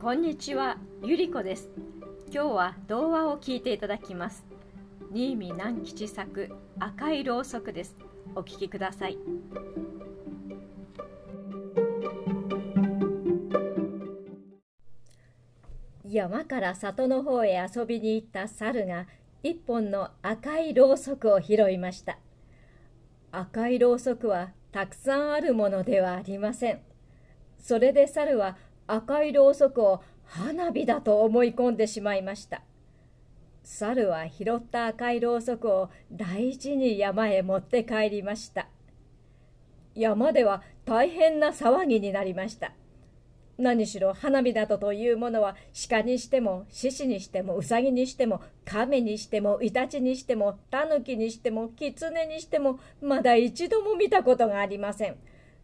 こんにちは、ゆりこです。今日は童話を聞いていただきます。新見南吉作赤いろうそくです。お聞きください。山から里の方へ遊びに行った猿が一本の赤いろうそくを拾いました。赤いろうそくはたくさんあるものではありません。それで猿は赤いろうそくを花火だと思い込んでしまいました。猿は拾った赤いろうそくを大事に山へ持って帰りました。山では大変な騒ぎになりました。何しろ花火などというものは鹿にしても獅子にしてもウサギにしても亀にしてもイタチにしてもタヌキにしてもキツネにしてもまだ一度も見たことがありません。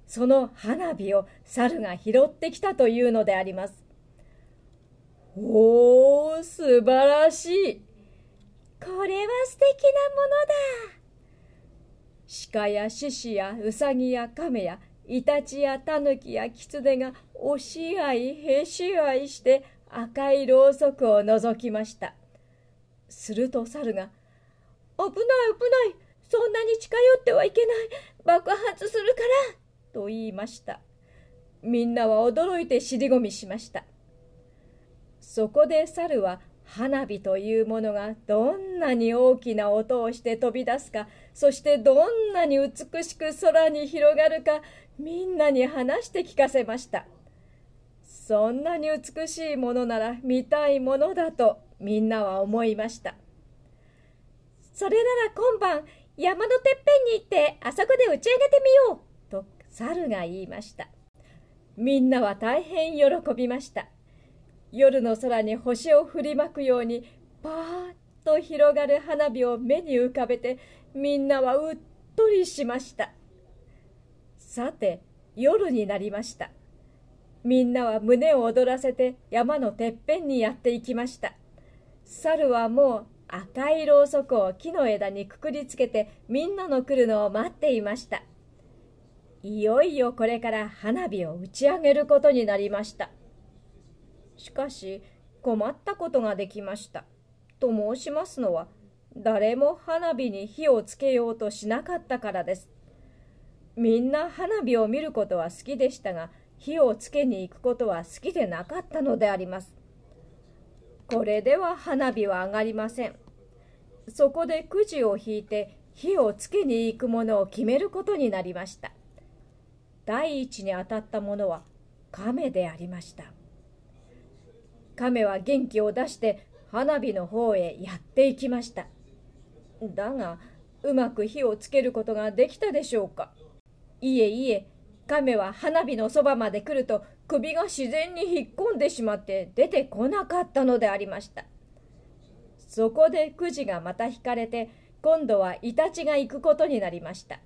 その花火を猿が拾ってきたというのであります。おー、素晴らしい。これは素敵なものだ。鹿や獅子やウサギや亀やイタチやタヌキやキツネが押し合いへし合いして赤いろうそくを覗きました。すると猿が「危ない危ないそんなに近寄ってはいけない爆発するから」と言いました。みんなは驚いて尻込みしました。そこで猿は花火というものがどんなに大きな音をして飛び出すかそしてどんなに美しく空に広がるかみんなに話して聞かせましたそんなに美しいものなら見たいものだとみんなは思いましたそれなら今晩山のてっぺんに行ってあそこで打ち上げてみよう猿が言いました。みんなは大変喜びました。夜の空に星を振りまくようにパーッと広がる花火を目に浮かべてみんなはうっとりしました。さて夜になりました。みんなは胸を躍らせて山のてっぺんにやっていきました。猿はもう赤いろうそくを木の枝にくくりつけてみんなの来るのを待っていました。いよいよこれから花火を打ち上げることになりました。しかし困ったことができました。と申しますのは誰も花火に火をつけようとしなかったからです。みんな花火を見ることは好きでしたが火をつけに行くことは好きでなかったのであります。これでは花火は上がりません。そこでくじを引いて火をつけに行くものを決めることになりました。第一に当たったものは亀でありました。亀は元気を出して花火の方へやっていきました。だがうまく火をつけることができたでしょうか。いえいえ亀は花火のそばまで来ると首が自然に引っ込んでしまって出てこなかったのでありました。そこでくじがまた引かれて今度はイタチが行くことになりました。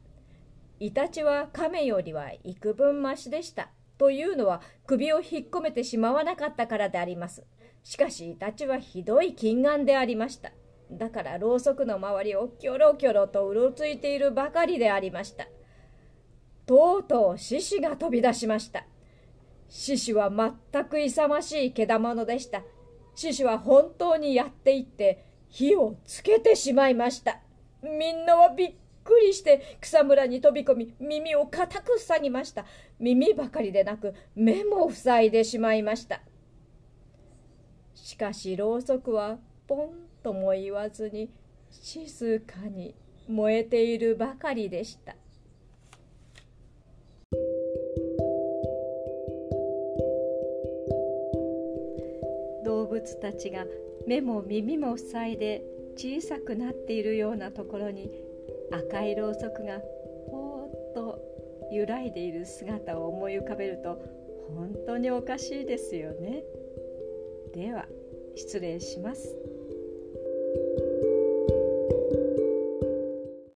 イタチは亀よりは幾分増しでした？というのは首を引っ込めてしまわなかったからであります。しかしイタチはひどい近眼でありました。だからろうそくの周りをキョロキョロとうろついているばかりでありました。とうとう獅子が飛び出しました。獅子は全く勇ましい毛玉でした。獅子は本当にやっていって火をつけてしまいました。みんなはびっくりして草むらに飛び込み耳を固く塞ぎました。耳ばかりでなく目も塞いでしまいました。しかしろうそくはポンとも言わずに静かに燃えているばかりでした。動物たちが目も耳も塞いで小さくなっているようなところに赤いろうそくがほーっと揺らいでいる姿を思い浮かべると本当におかしいですよね。では失礼します。